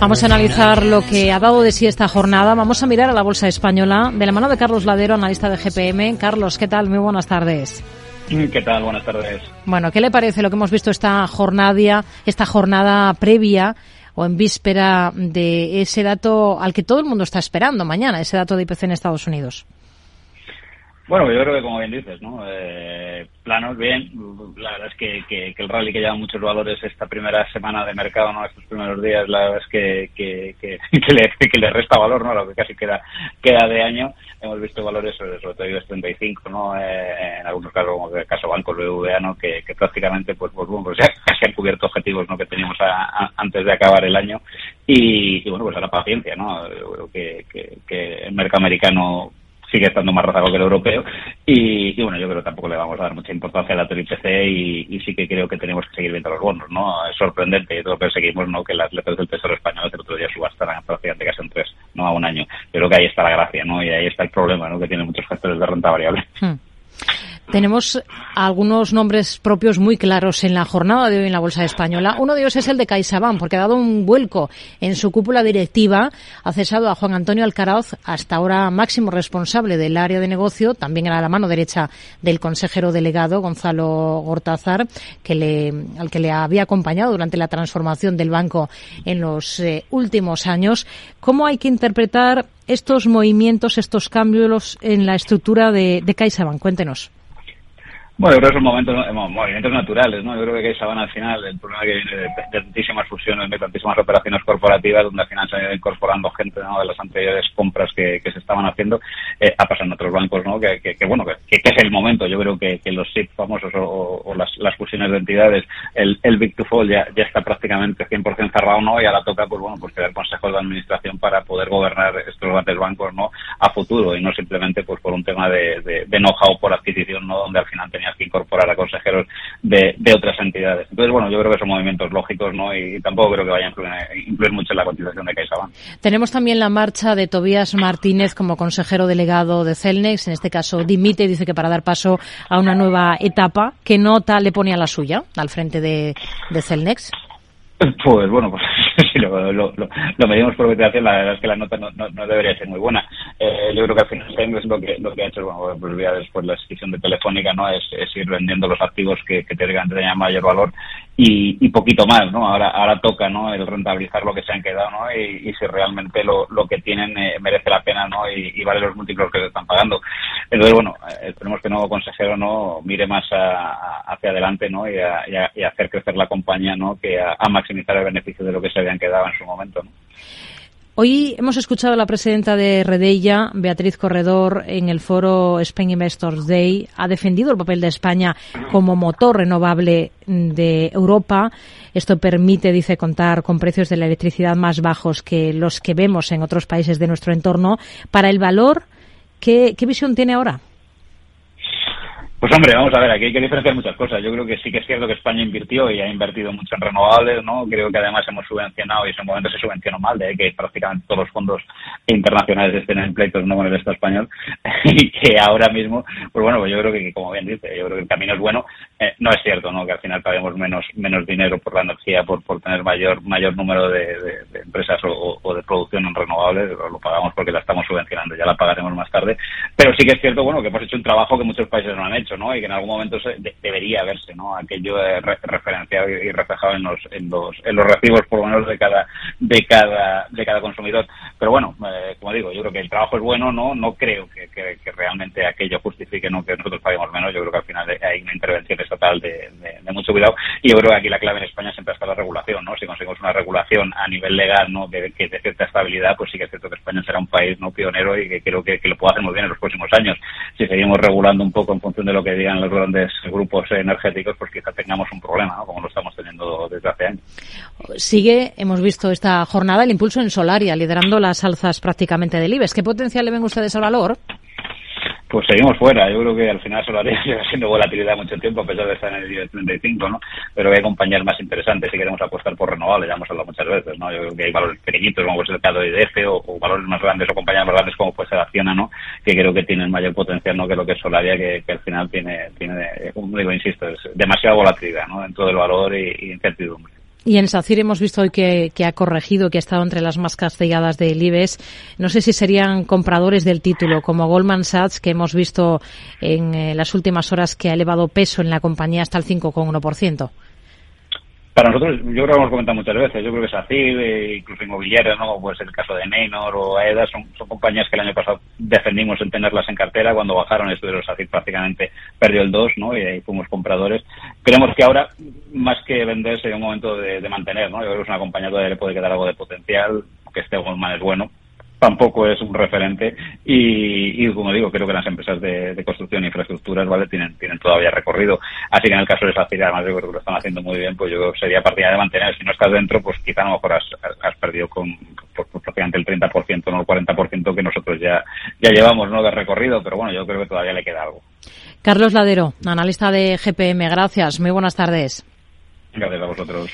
Vamos a analizar lo que ha dado de sí esta jornada. Vamos a mirar a la bolsa española de la mano de Carlos Ladero, analista de GPM. Carlos, ¿qué tal? Muy buenas tardes. Mm, ¿Qué tal? Buenas tardes. Bueno, ¿qué le parece lo que hemos visto esta jornada, esta jornada previa o en víspera de ese dato al que todo el mundo está esperando mañana, ese dato de IPC en Estados Unidos? Bueno, yo creo que como bien dices, ¿no? Eh, planos bien. La verdad es que, el rally que lleva muchos valores esta primera semana de mercado, ¿no? Estos primeros días, la verdad es que, que, le, que le resta valor, ¿no? Lo que casi queda queda de año. Hemos visto valores sobre, sobre todo IBEX 35, ¿no? Eh, en algunos casos, como el caso Banco BBVA, ¿no? Que, prácticamente, pues, pues, bueno, pues ya casi han cubierto objetivos, ¿no? Que teníamos antes de acabar el año. Y, y bueno, pues ahora paciencia, ¿no? Yo creo que, que el mercado americano sigue estando más rezago que el europeo. Y, bueno, yo creo que tampoco le vamos a dar mucha importancia al IPC y, y sí que creo que tenemos que seguir viendo los bonos, ¿no? Es sorprendente y todo lo que seguimos, ¿no? Que las letras del Tesoro Español el otro día subastaran prácticamente casi en tres, no a un año. Pero que ahí está la gracia, ¿no? Y ahí está el problema, ¿no? Que tienen muchos gestores de renta variable. Hmm. Tenemos algunos nombres propios muy claros en la jornada de hoy en la Bolsa Española. Uno de ellos es el de CaixaBank, porque ha dado un vuelco en su cúpula directiva. Ha cesado a Juan Antonio Alcaraz, hasta ahora máximo responsable del área de negocio. También era la mano derecha del consejero delegado, Gonzalo Gortázar, que le, al que le había acompañado durante la transformación del banco en los eh, últimos años. ¿Cómo hay que interpretar estos movimientos, estos cambios en la estructura de, de CaixaBank? Cuéntenos. Bueno, yo creo que son momentos, movimientos naturales, ¿no? Yo creo que van al final, el problema que viene de, tantísimas fusiones, de tantísimas operaciones corporativas, donde al final se han ido incorporando gente de las anteriores compras que, se estaban haciendo, eh, ha pasado en otros bancos, ¿no? Que, que, bueno, que, es el momento. Yo creo que, los SIP famosos o, las, las, fusiones de entidades, el, el Big to Fall ya, ya está prácticamente 100% cerrado, ¿no? Y ahora toca, pues bueno, pues crear consejos de administración para poder gobernar estos grandes bancos, ¿no? A futuro y no simplemente pues por un tema de, de, de know-how por adquisición, ¿no? Donde al final tenía que incorporar a consejeros de, otras entidades. Entonces, bueno, yo creo que son movimientos lógicos, ¿no? Y, tampoco creo que vayan a influir, mucho en la continuación de CaixaBank. Tenemos también la marcha de Tobías Martínez como consejero delegado de Celnex. En este caso, dimite, dice que para dar paso a una nueva etapa. ¿Qué nota le pone a la suya al frente de, de Celnex? Pues bueno, pues si lo, lo, lo, medimos por ventilación, la verdad es que la nota no, no, debería ser muy buena. Eh, yo creo que al final es lo que, lo que ha hecho, bueno, pues ya después la decisión de Telefónica, ¿no? Es, ir vendiendo los activos que, que tener mayor valor y, y, poquito más, ¿no? Ahora, ahora toca, ¿no? El rentabilizar lo que se han quedado, ¿no? Y, si realmente lo, lo que tienen eh, merece la pena, ¿no? Y, vale los múltiplos que se están pagando. Entonces, bueno, eh, esperemos que el nuevo consejero, ¿no? Mire más hacia adelante, ¿no? Y a, y, hacer crecer la compañía, ¿no? Que a, a maximizar el beneficio de lo que se habían quedado en su momento. ¿no? Hoy hemos escuchado a la presidenta de Redella, Beatriz Corredor, en el foro Spain Investors Day. Ha defendido el papel de España como motor renovable de Europa. Esto permite, dice, contar con precios de la electricidad más bajos que los que vemos en otros países de nuestro entorno. Para el valor, ¿qué, qué visión tiene ahora? Pues hombre, vamos a ver, aquí hay que diferenciar muchas cosas. Yo creo que sí que es cierto que España invirtió y ha invertido mucho en renovables, ¿no? Creo que además hemos subvencionado y en ese momento se subvencionó mal, de que prácticamente todos los fondos internacionales estén en pleitos no con el Estado español y que ahora mismo, pues bueno, pues yo creo que como bien dice, yo creo que el camino es bueno. Eh, no es cierto, ¿no? Que al final paguemos menos menos dinero por la energía, por, por tener mayor mayor número de, empresas o, de producción en renovables, lo, pagamos porque la estamos subvencionando, ya la pagaremos más tarde. Pero sí que es cierto, bueno, que hemos hecho un trabajo que muchos países no han hecho y que en algún momento se, debería verse. Aquello referenciado y, reflejado en los, en los, en los recibos, por lo menos, de cada, de cada, de cada consumidor. Pero bueno, eh, como digo, yo creo que el trabajo es bueno, ¿no? No creo que, realmente aquello justifique. Que nosotros paguemos menos. Yo creo que al final hay una intervención estatal de, de, mucho cuidado. Y yo creo que aquí la clave en España siempre está la regulación, ¿no? Si conseguimos una regulación a nivel legal, ¿no? Que, que de cierta estabilidad, pues sí que es cierto que España será un país, ¿no? Pionero y que creo que, que lo pueda hacer muy bien en los próximos años. Si seguimos regulando un poco en función de lo que digan los grandes grupos energéticos, pues quizá tengamos un problema, como lo estamos teniendo desde hace años. Sigue, hemos visto esta jornada, el impulso en Solaria, liderando las alzas prácticamente del IBEX. ¿Qué potencial le ven ustedes al valor? Pues seguimos fuera. Yo creo que al final Solaria lleva siendo volatilidad mucho tiempo, a pesar de estar en el 35, ¿no? Pero hay compañías más interesantes si queremos apostar por renovables, ya hemos hablado muchas veces, ¿no? Yo creo que hay valores pequeñitos, como puede ser el caso IDF, o, valores más grandes, o compañías más grandes, como puede ser Acciona, ¿no? Que creo que tienen mayor potencial, ¿no? Que lo que es Solaria, que, al final tiene, tiene, como digo, insisto, es demasiada volatilidad, ¿no? Dentro del valor y incertidumbre. Y en SACIR hemos visto hoy que, ha corregido, que ha estado entre las más castigadas del IBEX. No sé si serían compradores del título, como Goldman Sachs, que hemos visto en eh, las últimas horas que ha elevado peso en la compañía hasta el 5,1%. Para nosotros, yo creo que hemos comentado muchas veces, yo creo que SACIR, eh, incluso inmobiliarias, ¿no? Pues el caso de Neynor o AEDA, son, son compañías que el año pasado defendimos en tenerlas en cartera, cuando bajaron esto de los SACIR prácticamente perdió el 2, ¿no? Y ahí fuimos compradores. Creemos que ahora, más que vender, sería un momento de, mantener, ¿no? Yo creo que es una compañía que le puede quedar algo de potencial, que este Goldman es bueno, tampoco es un referente. Y, como digo creo que las empresas de, construcción e infraestructuras vale tienen tienen todavía recorrido. Así que en el caso de SACIR además creo que lo están haciendo muy bien pues yo sería partida de mantener. Si no estás dentro pues quizá a lo mejor has, has perdido con prácticamente el 30% no el 40% que nosotros ya ya llevamos no de recorrido. Pero bueno yo creo que todavía le queda algo. Carlos Ladero analista de GPM gracias. Muy buenas tardes. Gracias a vosotros